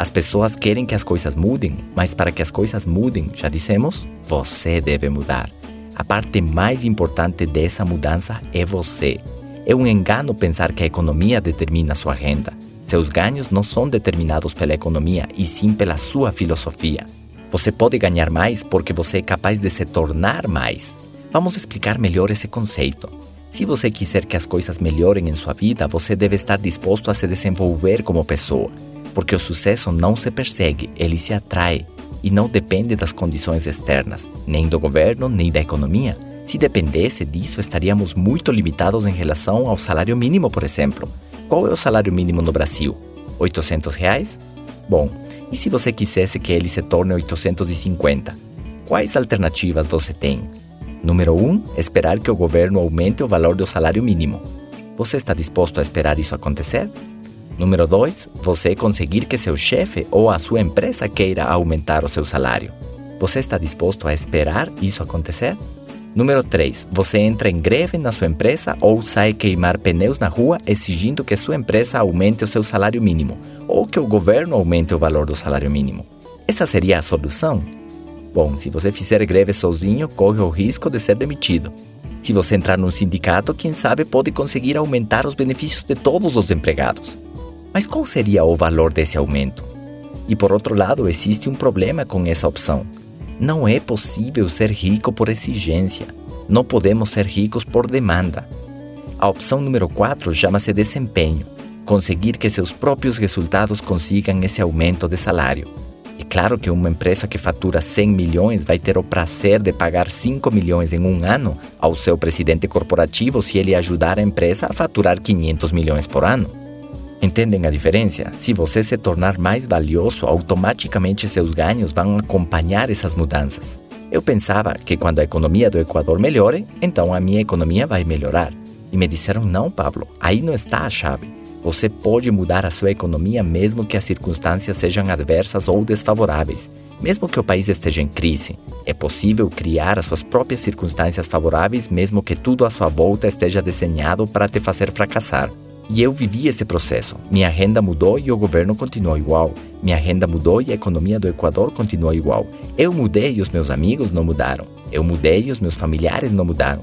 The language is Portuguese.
As pessoas querem que as coisas mudem, mas para que as coisas mudem, já dissemos, você deve mudar. A parte mais importante dessa mudança é você. É um engano pensar que a economia determina sua renda. Seus ganhos não são determinados pela economia, e sim pela sua filosofia. Você pode ganhar mais porque você é capaz de se tornar mais. Vamos explicar melhor esse conceito. Se você quiser que as coisas melhorem em sua vida, você deve estar disposto a se desenvolver como pessoa porque o sucesso não se persegue, ele se atrai e não depende das condições externas, nem do governo, nem da economia. Se dependesse disso, estaríamos muito limitados em relação ao salário mínimo, por exemplo. Qual é o salário mínimo no Brasil? 800 reais? Bom, e se você quisesse que ele se torne 850? Quais alternativas você tem? Número 1. Um, esperar que o governo aumente o valor do salário mínimo. Você está disposto a esperar isso acontecer? Número 2, você conseguir que seu chefe ou a sua empresa queira aumentar o seu salário. Você está disposto a esperar isso acontecer? Número 3, você entra em greve na sua empresa ou sai queimar pneus na rua exigindo que sua empresa aumente o seu salário mínimo ou que o governo aumente o valor do salário mínimo. Essa seria a solução? Bom, se você fizer greve sozinho, corre o risco de ser demitido. Se você entrar num sindicato, quem sabe pode conseguir aumentar os benefícios de todos os empregados. Mas qual seria o valor desse aumento? E por outro lado, existe um problema com essa opção. Não é possível ser rico por exigência. Não podemos ser ricos por demanda. A opção número 4 chama-se desempenho conseguir que seus próprios resultados consigam esse aumento de salário. É claro que uma empresa que fatura 100 milhões vai ter o prazer de pagar 5 milhões em um ano ao seu presidente corporativo se ele ajudar a empresa a faturar 500 milhões por ano. Entendem a diferença? Se você se tornar mais valioso, automaticamente seus ganhos vão acompanhar essas mudanças. Eu pensava que quando a economia do Equador melhore, então a minha economia vai melhorar. E me disseram: não, Pablo, aí não está a chave. Você pode mudar a sua economia mesmo que as circunstâncias sejam adversas ou desfavoráveis. Mesmo que o país esteja em crise, é possível criar as suas próprias circunstâncias favoráveis mesmo que tudo à sua volta esteja desenhado para te fazer fracassar. E eu vivi esse processo. Minha renda mudou e o governo continuou igual. Minha renda mudou e a economia do Equador continuou igual. Eu mudei e os meus amigos não mudaram. Eu mudei e os meus familiares não mudaram.